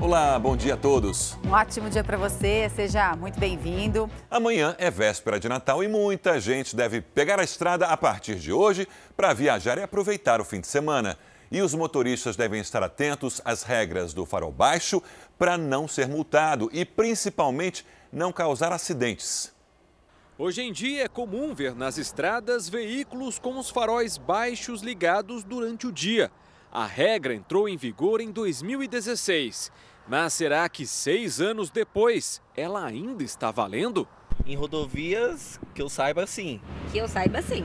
Olá, bom dia a todos. Um ótimo dia para você, seja muito bem-vindo. Amanhã é véspera de Natal e muita gente deve pegar a estrada a partir de hoje para viajar e aproveitar o fim de semana. E os motoristas devem estar atentos às regras do farol baixo para não ser multado e, principalmente, não causar acidentes. Hoje em dia é comum ver nas estradas veículos com os faróis baixos ligados durante o dia. A regra entrou em vigor em 2016 mas será que seis anos depois ela ainda está valendo? Em rodovias, que eu saiba, sim. Que eu saiba, sim.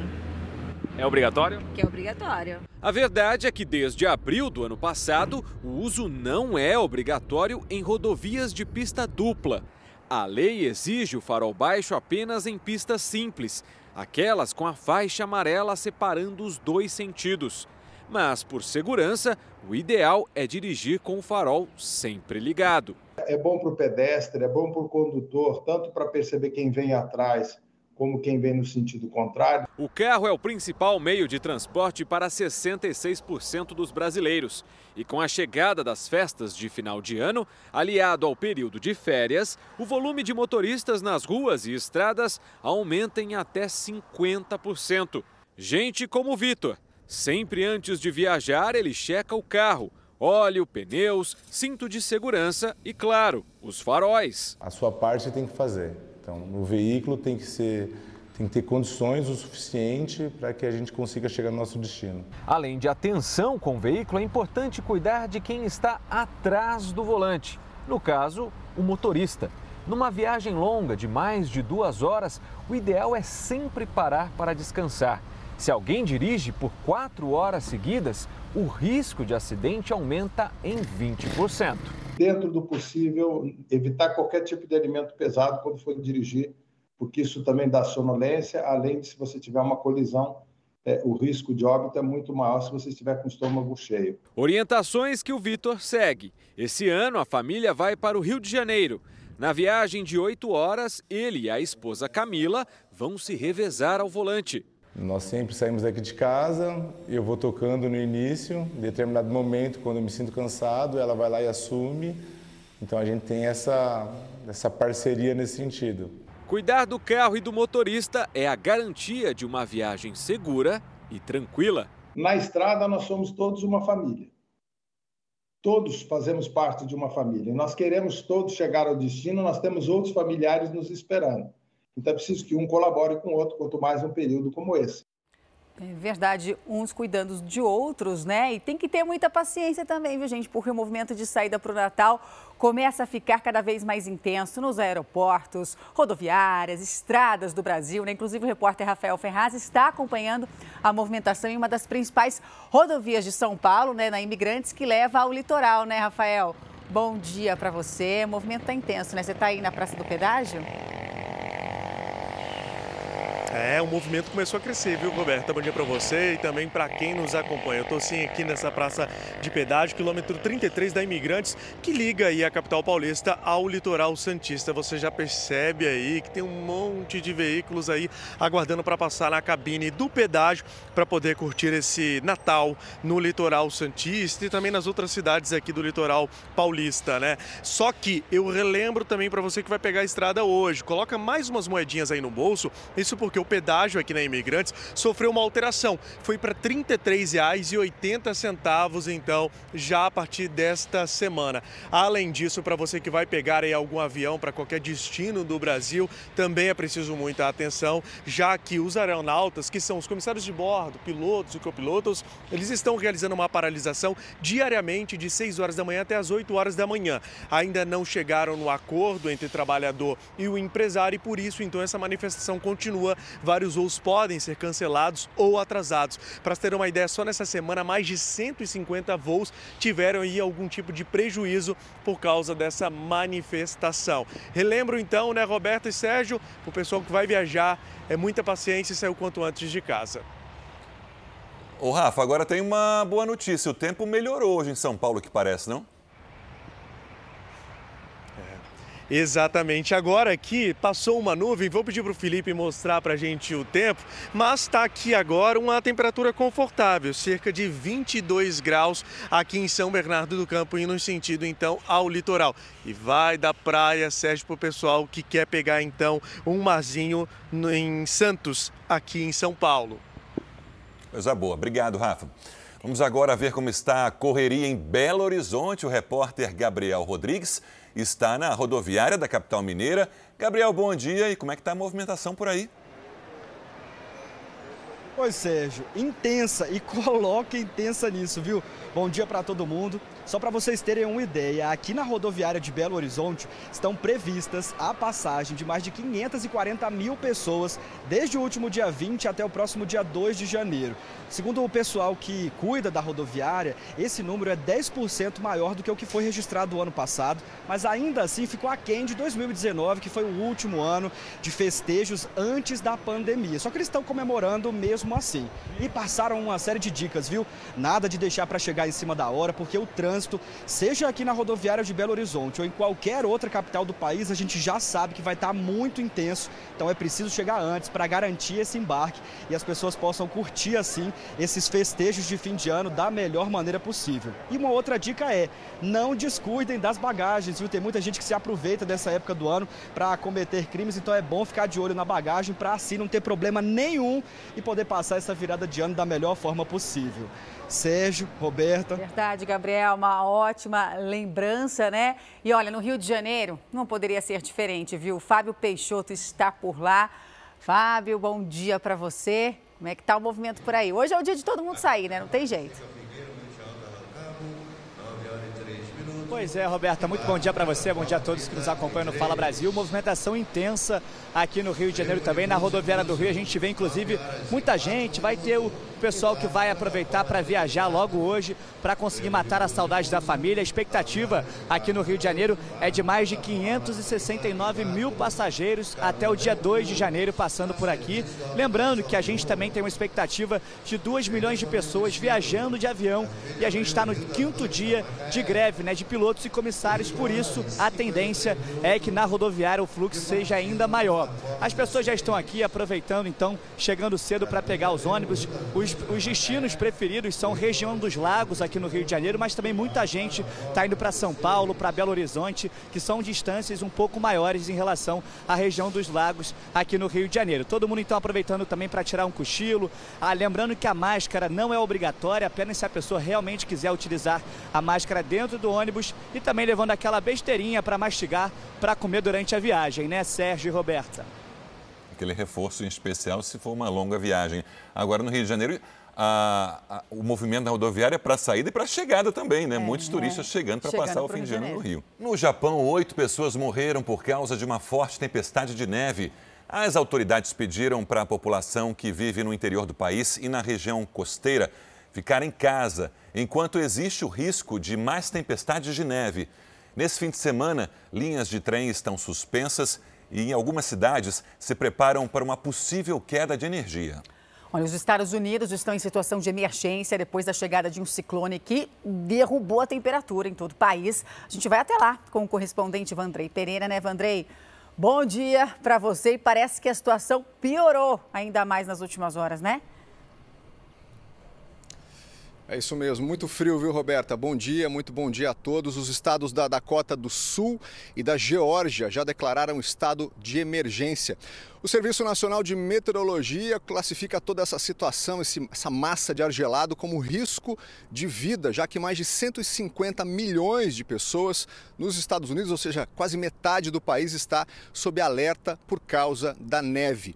É obrigatório? Que é obrigatório. A verdade é que desde abril do ano passado, o uso não é obrigatório em rodovias de pista dupla. A lei exige o farol baixo apenas em pistas simples, aquelas com a faixa amarela separando os dois sentidos. Mas, por segurança, o ideal é dirigir com o farol sempre ligado. É bom para o pedestre, é bom para o condutor, tanto para perceber quem vem atrás, como quem vem no sentido contrário. O carro é o principal meio de transporte para 66% dos brasileiros. E com a chegada das festas de final de ano, aliado ao período de férias, o volume de motoristas nas ruas e estradas aumenta em até 50%. Gente como o Vitor, Sempre antes de viajar, ele checa o carro, óleo, pneus, cinto de segurança e, claro, os faróis. A sua parte tem que fazer. Então, o veículo tem que ser tem que ter condições o suficiente para que a gente consiga chegar no nosso destino. Além de atenção com o veículo, é importante cuidar de quem está atrás do volante. No caso, o motorista. Numa viagem longa de mais de duas horas, o ideal é sempre parar para descansar. Se alguém dirige por quatro horas seguidas, o risco de acidente aumenta em 20%. Dentro do possível, evitar qualquer tipo de alimento pesado quando for dirigir, porque isso também dá sonolência, além de se você tiver uma colisão, é, o risco de óbito é muito maior se você estiver com o estômago cheio. Orientações que o Vitor segue. Esse ano a família vai para o Rio de Janeiro. Na viagem de oito horas, ele e a esposa Camila vão se revezar ao volante. Nós sempre saímos daqui de casa, eu vou tocando no início, em determinado momento, quando eu me sinto cansado, ela vai lá e assume. Então a gente tem essa, essa parceria nesse sentido. Cuidar do carro e do motorista é a garantia de uma viagem segura e tranquila. Na estrada, nós somos todos uma família. Todos fazemos parte de uma família. Nós queremos todos chegar ao destino, nós temos outros familiares nos esperando. Então é preciso que um colabore com o outro, quanto mais um período como esse. É verdade, uns cuidando de outros, né? E tem que ter muita paciência também, viu, gente? Porque o movimento de saída para o Natal começa a ficar cada vez mais intenso nos aeroportos, rodoviárias, estradas do Brasil, né? Inclusive o repórter Rafael Ferraz está acompanhando a movimentação em uma das principais rodovias de São Paulo, né? Na Imigrantes, que leva ao litoral, né, Rafael? Bom dia para você. O movimento está intenso, né? Você está aí na Praça do Pedágio? É, o movimento começou a crescer, viu, Roberta? Bom dia para você e também para quem nos acompanha. Eu estou sim aqui nessa praça de pedágio, quilômetro 33 da Imigrantes, que liga aí a capital paulista ao litoral santista. Você já percebe aí que tem um monte de veículos aí aguardando para passar na cabine do pedágio para poder curtir esse Natal no litoral santista e também nas outras cidades aqui do litoral paulista, né? Só que eu relembro também para você que vai pegar a estrada hoje, coloca mais umas moedinhas aí no bolso, isso porque o o pedágio aqui na Imigrantes sofreu uma alteração. Foi para R$ 33,80 então, já a partir desta semana. Além disso, para você que vai pegar aí algum avião para qualquer destino do Brasil, também é preciso muita atenção, já que os aeronautas, que são os comissários de bordo, pilotos e copilotos, eles estão realizando uma paralisação diariamente de 6 horas da manhã até as 8 horas da manhã. Ainda não chegaram no acordo entre o trabalhador e o empresário e por isso então essa manifestação continua vários voos podem ser cancelados ou atrasados. Para ter uma ideia, só nessa semana mais de 150 voos tiveram aí algum tipo de prejuízo por causa dessa manifestação. Relembro então, né, Roberto e Sérgio, o pessoal que vai viajar, é muita paciência e sair o quanto antes de casa. Ô Rafa, agora tem uma boa notícia. O tempo melhorou hoje em São Paulo, que parece, não? Exatamente. Agora aqui passou uma nuvem, vou pedir para o Felipe mostrar para a gente o tempo, mas está aqui agora uma temperatura confortável, cerca de 22 graus aqui em São Bernardo do Campo, indo no sentido então ao litoral. E vai da praia, Sérgio, para o pessoal que quer pegar então um marzinho em Santos, aqui em São Paulo. Coisa boa. Obrigado, Rafa. Vamos agora ver como está a correria em Belo Horizonte. O repórter Gabriel Rodrigues está na rodoviária da capital mineira. Gabriel, bom dia. E como é que está a movimentação por aí? Oi, Sérgio, intensa e coloque intensa nisso, viu? Bom dia para todo mundo. Só para vocês terem uma ideia, aqui na rodoviária de Belo Horizonte estão previstas a passagem de mais de 540 mil pessoas desde o último dia 20 até o próximo dia 2 de janeiro. Segundo o pessoal que cuida da rodoviária, esse número é 10% maior do que o que foi registrado o ano passado, mas ainda assim ficou aquém de 2019, que foi o último ano de festejos antes da pandemia. Só que eles estão comemorando mesmo assim. E passaram uma série de dicas, viu? Nada de deixar para chegar em cima da hora, porque o trânsito trânsito, seja aqui na rodoviária de Belo Horizonte ou em qualquer outra capital do país, a gente já sabe que vai estar muito intenso. Então é preciso chegar antes para garantir esse embarque e as pessoas possam curtir assim esses festejos de fim de ano da melhor maneira possível. E uma outra dica é: não descuidem das bagagens, viu? Tem muita gente que se aproveita dessa época do ano para cometer crimes, então é bom ficar de olho na bagagem para assim não ter problema nenhum e poder passar essa virada de ano da melhor forma possível. Sérgio, Roberta. Verdade, Gabriel, uma ótima lembrança, né? E olha, no Rio de Janeiro não poderia ser diferente, viu? Fábio Peixoto está por lá. Fábio, bom dia para você. Como é que tá o movimento por aí? Hoje é o dia de todo mundo sair, né? Não tem jeito. Pois é, Roberta, muito bom dia para você, bom dia a todos que nos acompanham no Fala Brasil. Movimentação intensa aqui no Rio de Janeiro também, na rodoviária do Rio. A gente vê, inclusive, muita gente. Vai ter o pessoal que vai aproveitar para viajar logo hoje, para conseguir matar a saudade da família. A expectativa aqui no Rio de Janeiro é de mais de 569 mil passageiros até o dia 2 de janeiro passando por aqui. Lembrando que a gente também tem uma expectativa de 2 milhões de pessoas viajando de avião e a gente está no quinto dia de greve né, de pilotos e comissários. Por isso, a tendência é que na rodoviária o fluxo seja ainda maior. As pessoas já estão aqui aproveitando, então, chegando cedo para pegar os ônibus. Os, os destinos preferidos são região dos lagos aqui no Rio de Janeiro, mas também muita gente está indo para São Paulo, para Belo Horizonte, que são distâncias um pouco maiores em relação à região dos lagos aqui no Rio de Janeiro. Todo mundo então aproveitando também para tirar um cochilo. Ah, lembrando que a máscara não é obrigatória, apenas se a pessoa realmente quiser utilizar a máscara dentro do ônibus e também levando aquela besteirinha para mastigar, para comer durante a viagem, né, Sérgio e Roberta? aquele reforço em especial se for uma longa viagem. Agora, no Rio de Janeiro, a, a, o movimento da rodoviária é para saída e para chegada também, né? É, Muitos turistas é. chegando para passar o fim de ano no Rio. No Japão, oito pessoas morreram por causa de uma forte tempestade de neve. As autoridades pediram para a população que vive no interior do país e na região costeira ficar em casa, enquanto existe o risco de mais tempestades de neve. Nesse fim de semana, linhas de trem estão suspensas e em algumas cidades se preparam para uma possível queda de energia. Olha, os Estados Unidos estão em situação de emergência depois da chegada de um ciclone que derrubou a temperatura em todo o país. A gente vai até lá com o correspondente Vandrei Pereira, né, Vandrei? Bom dia para você e parece que a situação piorou ainda mais nas últimas horas, né? É isso mesmo, muito frio, viu, Roberta? Bom dia, muito bom dia a todos. Os estados da Dakota do Sul e da Geórgia já declararam estado de emergência. O Serviço Nacional de Meteorologia classifica toda essa situação, essa massa de ar gelado, como risco de vida, já que mais de 150 milhões de pessoas nos Estados Unidos, ou seja, quase metade do país, está sob alerta por causa da neve.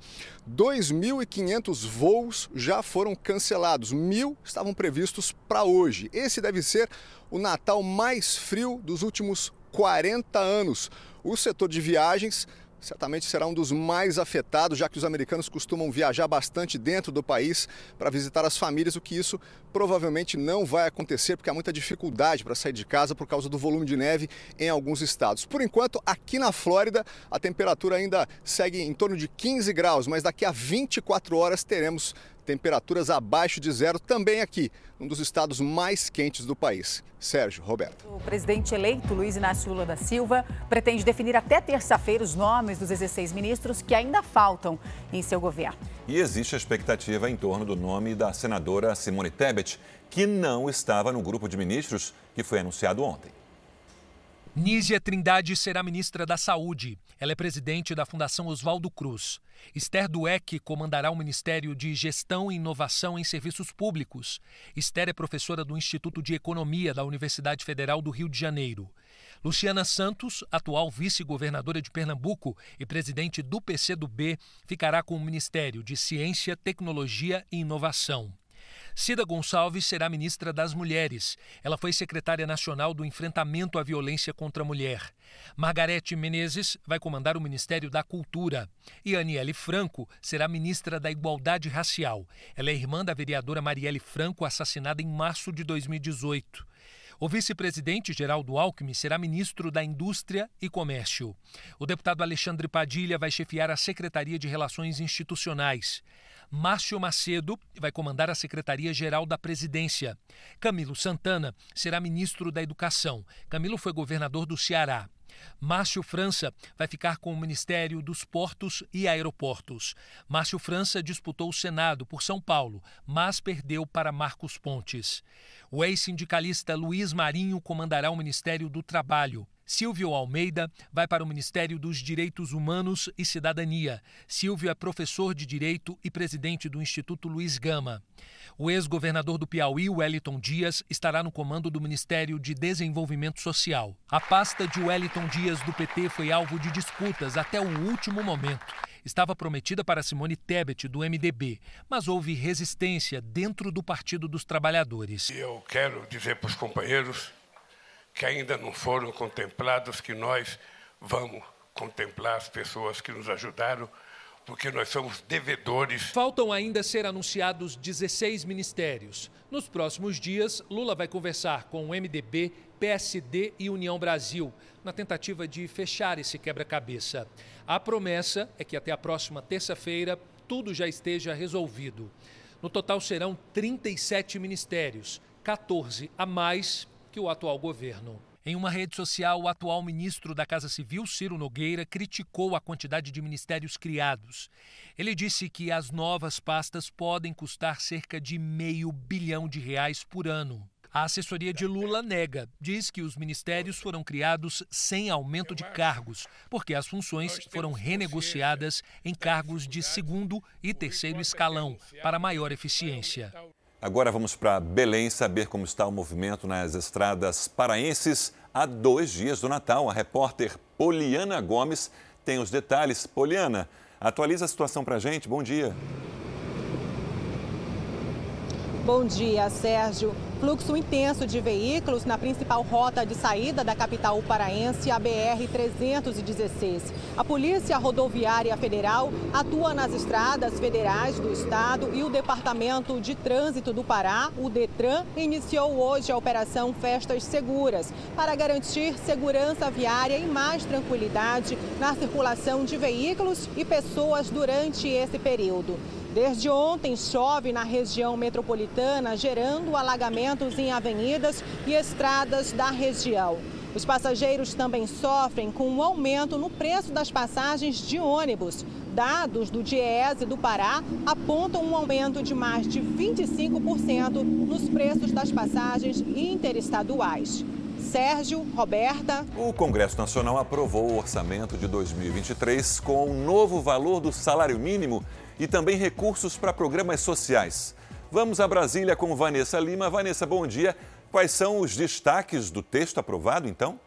2.500 voos já foram cancelados, mil estavam previstos para hoje. Esse deve ser o Natal mais frio dos últimos 40 anos. O setor de viagens certamente será um dos mais afetados, já que os americanos costumam viajar bastante dentro do país para visitar as famílias, o que isso provavelmente não vai acontecer, porque há muita dificuldade para sair de casa por causa do volume de neve em alguns estados. Por enquanto, aqui na Flórida, a temperatura ainda segue em torno de 15 graus, mas daqui a 24 horas teremos temperaturas abaixo de zero também aqui, um dos estados mais quentes do país. Sérgio, Roberto. O presidente eleito, Luiz Inácio Lula da Silva, pretende definir até terça-feira os nomes dos 16 ministros que ainda faltam em seu governo. E existe a expectativa em torno do nome da senadora Simone Tebet, que não estava no grupo de ministros que foi anunciado ontem. Nízia Trindade será ministra da Saúde. Ela é presidente da Fundação Oswaldo Cruz. Esther Dueck comandará o Ministério de Gestão e Inovação em Serviços Públicos. Esther é professora do Instituto de Economia da Universidade Federal do Rio de Janeiro. Luciana Santos, atual vice-governadora de Pernambuco e presidente do PCdoB, ficará com o Ministério de Ciência, Tecnologia e Inovação. Cida Gonçalves será ministra das Mulheres. Ela foi secretária nacional do enfrentamento à violência contra a mulher. Margarete Menezes vai comandar o Ministério da Cultura. E Aniele Franco será ministra da Igualdade Racial. Ela é irmã da vereadora Marielle Franco, assassinada em março de 2018. O vice-presidente Geraldo Alckmin será ministro da Indústria e Comércio. O deputado Alexandre Padilha vai chefiar a Secretaria de Relações Institucionais. Márcio Macedo vai comandar a Secretaria-Geral da Presidência. Camilo Santana será ministro da Educação. Camilo foi governador do Ceará. Márcio França vai ficar com o Ministério dos Portos e Aeroportos. Márcio França disputou o Senado por São Paulo, mas perdeu para Marcos Pontes. O ex-sindicalista Luiz Marinho comandará o Ministério do Trabalho. Silvio Almeida vai para o Ministério dos Direitos Humanos e Cidadania. Silvio é professor de Direito e presidente do Instituto Luiz Gama. O ex-governador do Piauí, Wellington Dias, estará no comando do Ministério de Desenvolvimento Social. A pasta de Wellington Dias do PT foi alvo de disputas até o último momento. Estava prometida para Simone Tebet, do MDB, mas houve resistência dentro do Partido dos Trabalhadores. Eu quero dizer para os companheiros que ainda não foram contemplados, que nós vamos contemplar as pessoas que nos ajudaram, porque nós somos devedores. Faltam ainda ser anunciados 16 ministérios. Nos próximos dias, Lula vai conversar com o MDB, PSD e União Brasil, na tentativa de fechar esse quebra-cabeça. A promessa é que até a próxima terça-feira tudo já esteja resolvido. No total serão 37 ministérios, 14 a mais que o atual governo. Em uma rede social, o atual ministro da Casa Civil, Ciro Nogueira, criticou a quantidade de ministérios criados. Ele disse que as novas pastas podem custar cerca de meio bilhão de reais por ano. A assessoria de Lula nega, diz que os ministérios foram criados sem aumento de cargos, porque as funções foram renegociadas em cargos de segundo e terceiro escalão, para maior eficiência. Agora vamos para Belém saber como está o movimento nas estradas paraenses há dois dias do Natal. A repórter Poliana Gomes tem os detalhes. Poliana, atualiza a situação para a gente. Bom dia. Bom dia, Sérgio. Fluxo intenso de veículos na principal rota de saída da capital paraense, a BR-316. A Polícia Rodoviária Federal atua nas estradas federais do estado e o Departamento de Trânsito do Pará, o DETRAN, iniciou hoje a Operação Festas Seguras para garantir segurança viária e mais tranquilidade na circulação de veículos e pessoas durante esse período. Desde ontem chove na região metropolitana, gerando alagamentos em avenidas e estradas da região. Os passageiros também sofrem com um aumento no preço das passagens de ônibus. Dados do DIEESE do Pará apontam um aumento de mais de 25% nos preços das passagens interestaduais. Sérgio, Roberta. O Congresso Nacional aprovou o orçamento de 2023 com um novo valor do salário mínimo e também recursos para programas sociais. Vamos a Brasília com Vanessa Lima. Vanessa, bom dia. Quais são os destaques do texto aprovado, então?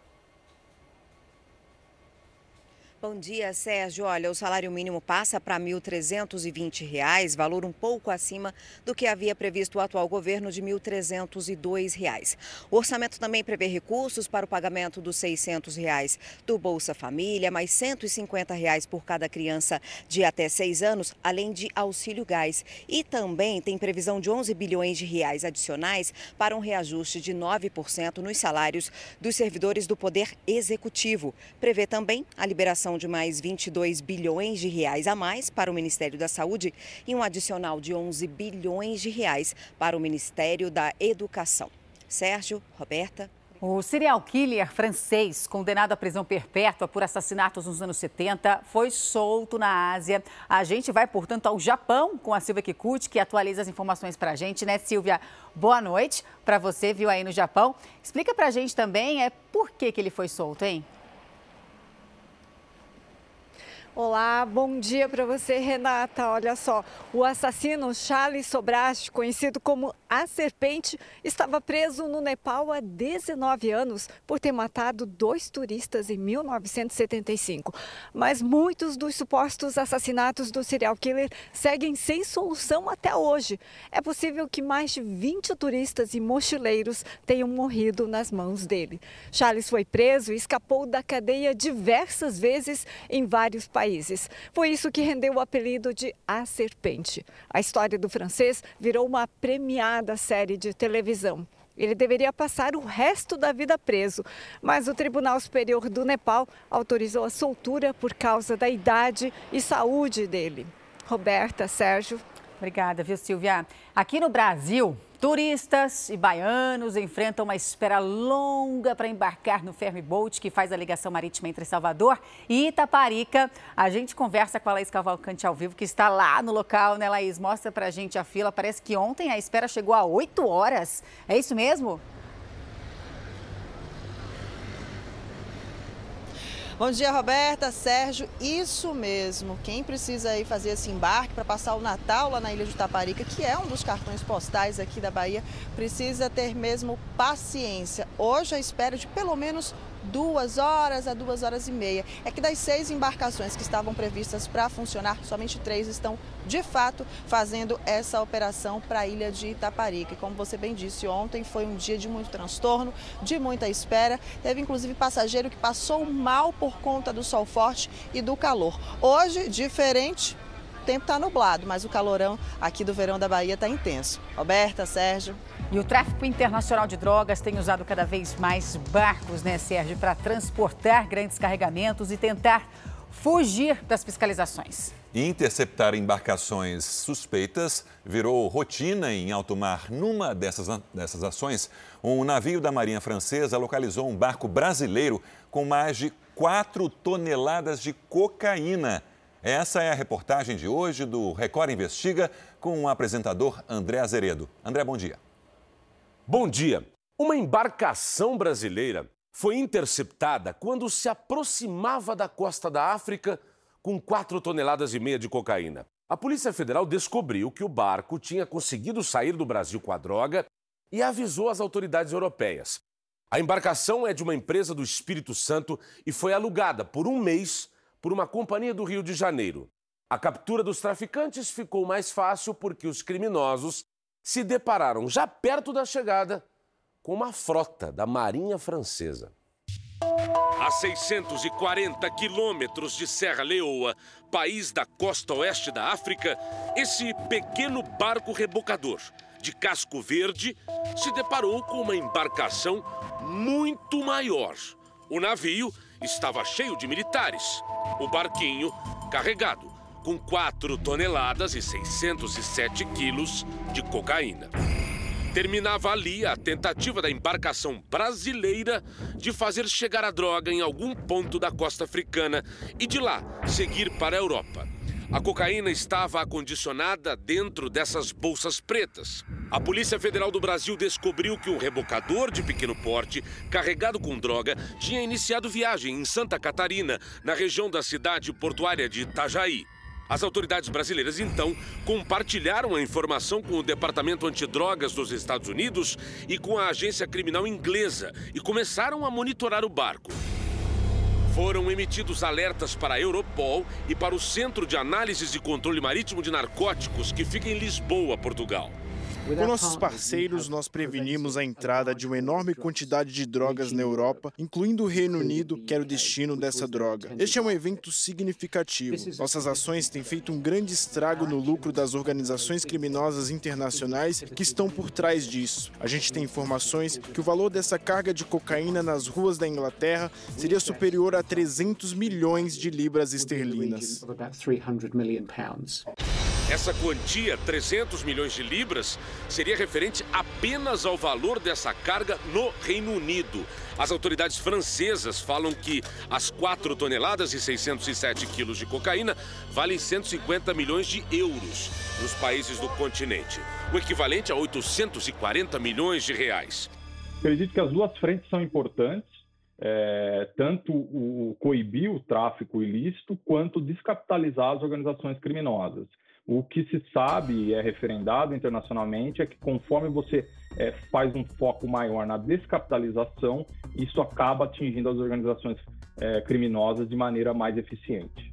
Bom dia, Sérgio. Olha, o salário mínimo passa para R$ 1.320, valor um pouco acima do que havia previsto o atual governo de R$ 1.302. O orçamento também prevê recursos para o pagamento dos 600 reais do Bolsa Família, mais 150 reais por cada criança de até 6 anos, além de auxílio gás. E também tem previsão de 11 bilhões de reais adicionais para um reajuste de 9% nos salários dos servidores do Poder Executivo. Prevê também a liberação aplicação de mais 22 bilhões de reais a mais para o Ministério da Saúde e um adicional de 11 bilhões de reais para o Ministério da Educação. Sérgio, Roberta. O serial killer francês, condenado à prisão perpétua por assassinatos nos anos 70, foi solto na Ásia. A gente vai, portanto, ao Japão com a Silvia Kikuchi, que atualiza as informações para a gente, né, Silvia? Boa noite para você, viu aí no Japão. Explica para a gente também é, por que, que ele foi solto, hein? Olá, bom dia para você, Renata. Olha só, o assassino Charles Sobrast, conhecido como a Serpente, estava preso no Nepal há 19 anos por ter matado dois turistas em 1975. Mas muitos dos supostos assassinatos do serial killer seguem sem solução até hoje. É possível que mais de 20 turistas e mochileiros tenham morrido nas mãos dele. Charles foi preso e escapou da cadeia diversas vezes em vários países países. Foi isso que rendeu o apelido de A Serpente. A história do francês virou uma premiada série de televisão. Ele deveria passar o resto da vida preso, mas o Tribunal Superior do Nepal autorizou a soltura por causa da idade e saúde dele. Roberta, Sérgio. Obrigada, viu, Silvia? Aqui no Brasil, Turistas e baianos enfrentam uma espera longa para embarcar no ferry boat que faz a ligação marítima entre Salvador e Itaparica. A gente conversa com a Laís Cavalcante ao vivo, que está lá no local, né, Laís? Mostra para a gente a fila. Parece que ontem a espera chegou a 8 horas. É isso mesmo? Bom dia, Roberta, Sérgio. Isso mesmo. Quem precisa aí fazer esse embarque para passar o Natal lá na Ilha de Taparica, que é um dos cartões postais aqui da Bahia, precisa ter mesmo paciência. Hoje a espera de pelo menos duas horas a duas horas e meia. É que das seis embarcações que estavam previstas para funcionar, somente três estão de fato fazendo essa operação para a ilha de Itaparica. E como você bem disse, ontem foi um dia de muito transtorno, de muita espera. Teve inclusive passageiro que passou mal por conta do sol forte e do calor. Hoje, diferente, tempo está nublado, mas o calorão aqui do verão da Bahia está intenso. Roberta, Sérgio. E o tráfico internacional de drogas tem usado cada vez mais barcos, né, Sérgio, para transportar grandes carregamentos e tentar fugir das fiscalizações. Interceptar embarcações suspeitas virou rotina em alto mar. Numa dessas, dessas ações, um navio da Marinha Francesa localizou um barco brasileiro com mais de 4 toneladas de cocaína. Essa é a reportagem de hoje do Record Investiga com o apresentador André Azeredo. André, bom dia. Bom dia. Uma embarcação brasileira foi interceptada quando se aproximava da costa da África com 4 toneladas e meia de cocaína. A Polícia Federal descobriu que o barco tinha conseguido sair do Brasil com a droga e avisou as autoridades europeias. A embarcação é de uma empresa do Espírito Santo e foi alugada por um mês por uma companhia do Rio de Janeiro. A captura dos traficantes ficou mais fácil porque os criminosos se depararam já perto da chegada com uma frota da Marinha Francesa. A 640 quilômetros de Serra Leoa, país da costa oeste da África, esse pequeno barco rebocador de casco verde se deparou com uma embarcação muito maior. O navio estava cheio de militares. O barquinho carregado com 4 toneladas e 607 quilos de cocaína. Terminava ali a tentativa da embarcação brasileira de fazer chegar a droga em algum ponto da costa africana e de lá seguir para a Europa. A cocaína estava acondicionada dentro dessas bolsas pretas. A Polícia Federal do Brasil descobriu que um rebocador de pequeno porte, carregado com droga, tinha iniciado viagem em Santa Catarina, na região da cidade portuária de Itajaí. As autoridades brasileiras, então, compartilharam a informação com o Departamento Antidrogas dos Estados Unidos e com a agência criminal inglesa e começaram a monitorar o barco. Foram emitidos alertas para a Europol e para o Centro de Análises e Controle Marítimo de Narcóticos, que fica em Lisboa, Portugal. Com nossos parceiros, nós prevenimos a entrada de uma enorme quantidade de drogas na Europa, incluindo o Reino Unido, que era o destino dessa droga. Este é um evento significativo. Nossas ações têm feito um grande estrago no lucro das organizações criminosas internacionais que estão por trás disso. A gente tem informações que o valor dessa carga de cocaína nas ruas da Inglaterra seria superior a 300 milhões de libras esterlinas. Essa quantia, 300 milhões de libras, seria referente apenas ao valor dessa carga no Reino Unido. As autoridades francesas falam que as 4 toneladas e 607 quilos de cocaína valem 150 milhões de euros nos países do continente, o equivalente a 840 milhões de reais. Acredito que as duas frentes são importantes, é, tanto o coibir o tráfico ilícito quanto descapitalizar as organizações criminosas. O que se sabe e é referendado internacionalmente é que conforme você é, faz um foco maior na descapitalização, isso acaba atingindo as organizações é, criminosas de maneira mais eficiente.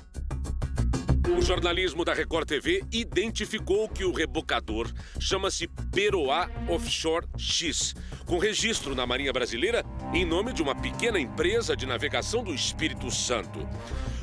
O jornalismo da Record TV identificou que o rebocador chama-se Peroá Offshore X, com registro na Marinha Brasileira em nome de uma pequena empresa de navegação do Espírito Santo.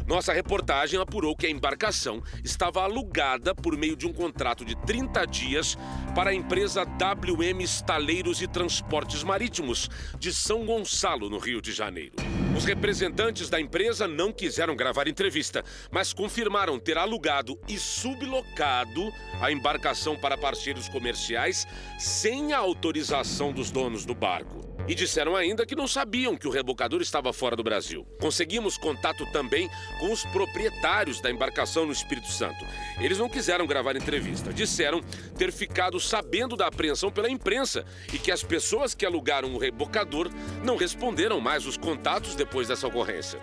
Nossa reportagem apurou que a embarcação estava alugada por meio de um contrato de 30 dias para a empresa WM Estaleiros e Transportes Marítimos de São Gonçalo, no Rio de Janeiro. Os representantes da empresa não quiseram gravar entrevista, mas confirmaram ter alugado e sublocado a embarcação para parceiros comerciais sem a autorização dos donos do barco. E disseram ainda que não sabiam que o rebocador estava fora do Brasil. Conseguimos contato também com os proprietários da embarcação no Espírito Santo. Eles não quiseram gravar entrevista. Disseram ter ficado sabendo da apreensão pela imprensa e que as pessoas que alugaram o rebocador não responderam mais os contatos depois dessa ocorrência.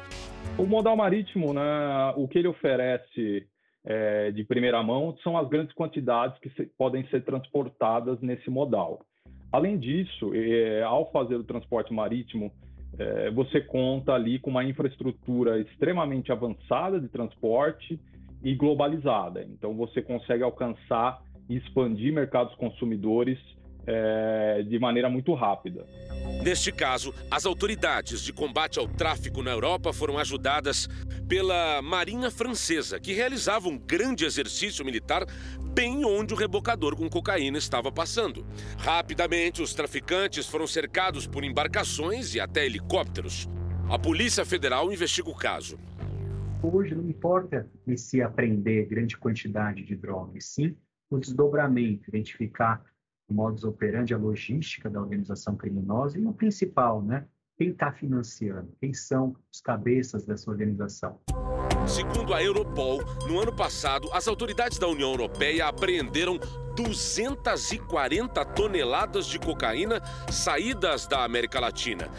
O modal marítimo, né, o que ele oferece é, de primeira mão são as grandes quantidades que se, podem ser transportadas nesse modal. Além disso, é, ao fazer o transporte marítimo, é, você conta ali com uma infraestrutura extremamente avançada de transporte e globalizada. Então, você consegue alcançar e expandir mercados consumidores é, de maneira muito rápida. Neste caso, as autoridades de combate ao tráfico na Europa foram ajudadas pela Marinha Francesa, que realizava um grande exercício militar bem onde o rebocador com cocaína estava passando. Rapidamente, os traficantes foram cercados por embarcações e até helicópteros. A Polícia Federal investiga o caso. Hoje não importa se apreender grande quantidade de drogas, sim o desdobramento, identificar modus operandi, a logística da organização criminosa e o principal, né? Quem está financiando? Quem são os cabeças dessa organização? Segundo a Europol, no ano passado, as autoridades da União Europeia apreenderam 240 toneladas de cocaína saídas da América Latina.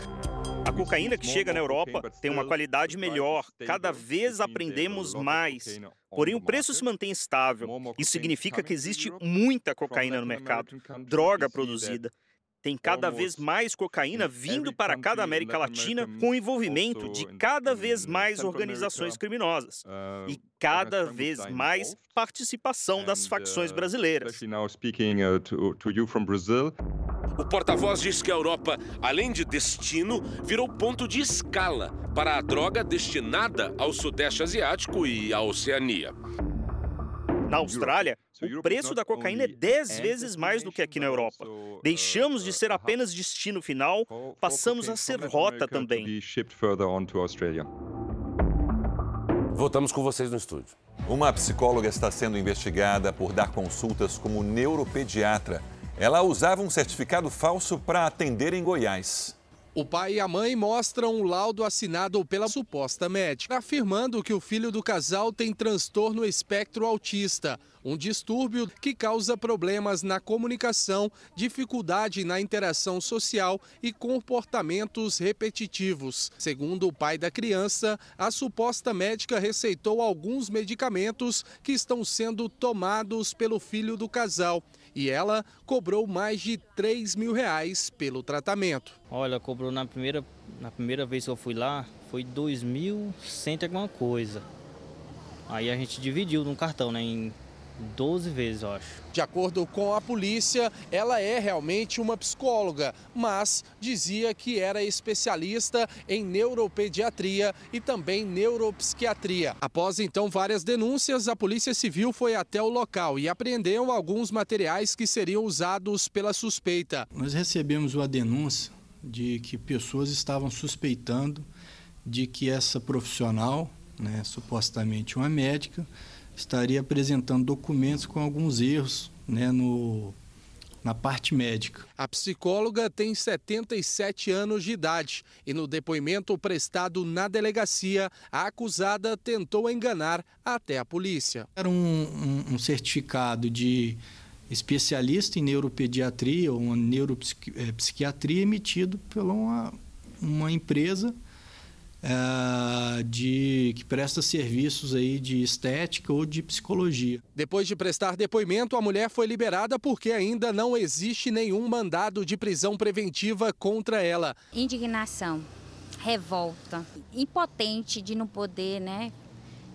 A cocaína que chega na Europa tem uma qualidade melhor, cada vez aprendemos mais. Porém, o preço se mantém estável. Isso significa que existe muita cocaína no mercado, droga produzida. Tem cada vez mais cocaína vindo para cada América Latina com envolvimento de cada vez mais organizações criminosas e cada vez mais participação das facções brasileiras. O porta-voz diz que a Europa, além de destino, virou ponto de escala para a droga destinada ao Sudeste Asiático e à Oceania. Na Austrália, o preço da cocaína é 10 vezes mais do que aqui na Europa. Deixamos de ser apenas destino final, passamos a ser rota também. Voltamos com vocês no estúdio. Uma psicóloga está sendo investigada por dar consultas como neuropediatra. Ela usava um certificado falso para atender em Goiás. O pai e a mãe mostram um laudo assinado pela suposta médica, afirmando que o filho do casal tem transtorno espectro autista, um distúrbio que causa problemas na comunicação, dificuldade na interação social e comportamentos repetitivos. Segundo o pai da criança, a suposta médica receitou alguns medicamentos que estão sendo tomados pelo filho do casal e ela cobrou mais de 3 mil reais pelo tratamento. Olha, cobrou na primeira, na primeira vez que eu fui lá, foi 2.100 alguma coisa. Aí a gente dividiu no cartão, né, em 12 vezes, eu acho. De acordo com a polícia, ela é realmente uma psicóloga, mas dizia que era especialista em neuropediatria e também neuropsiquiatria. Após então várias denúncias, a Polícia Civil foi até o local e apreendeu alguns materiais que seriam usados pela suspeita. Nós recebemos uma denúncia de que pessoas estavam suspeitando de que essa profissional, né, supostamente uma médica, estaria apresentando documentos com alguns erros né, no, na parte médica. A psicóloga tem 77 anos de idade e no depoimento prestado na delegacia, a acusada tentou enganar até a polícia. Era um, um, um certificado de especialista em neuropediatria ou neuropsiquiatria emitido por uma, uma empresa é, de que presta serviços aí de estética ou de psicologia. Depois de prestar depoimento, a mulher foi liberada porque ainda não existe nenhum mandado de prisão preventiva contra ela. Indignação, revolta, impotente de não poder, né,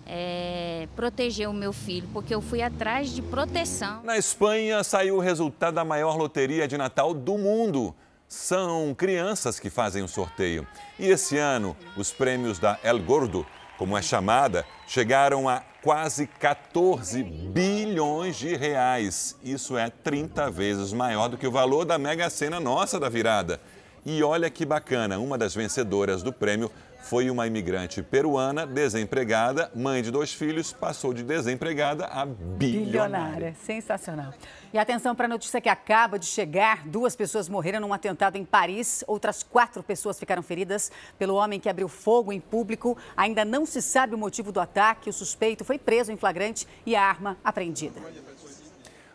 é, proteger o meu filho, porque eu fui atrás de proteção. Na Espanha saiu o resultado da maior loteria de Natal do mundo são crianças que fazem o sorteio. E esse ano, os prêmios da El Gordo, como é chamada, chegaram a quase 14 bilhões de reais. Isso é 30 vezes maior do que o valor da Mega Sena nossa da virada. E olha que bacana, uma das vencedoras do prêmio foi uma imigrante peruana, desempregada, mãe de dois filhos, passou de desempregada a bilionária. bilionária. Sensacional. E atenção para a notícia que acaba de chegar: duas pessoas morreram num atentado em Paris, outras quatro pessoas ficaram feridas pelo homem que abriu fogo em público. Ainda não se sabe o motivo do ataque. O suspeito foi preso em flagrante e a arma apreendida.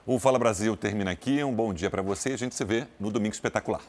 O Fala Brasil termina aqui. Um bom dia para você e a gente se vê no Domingo Espetacular.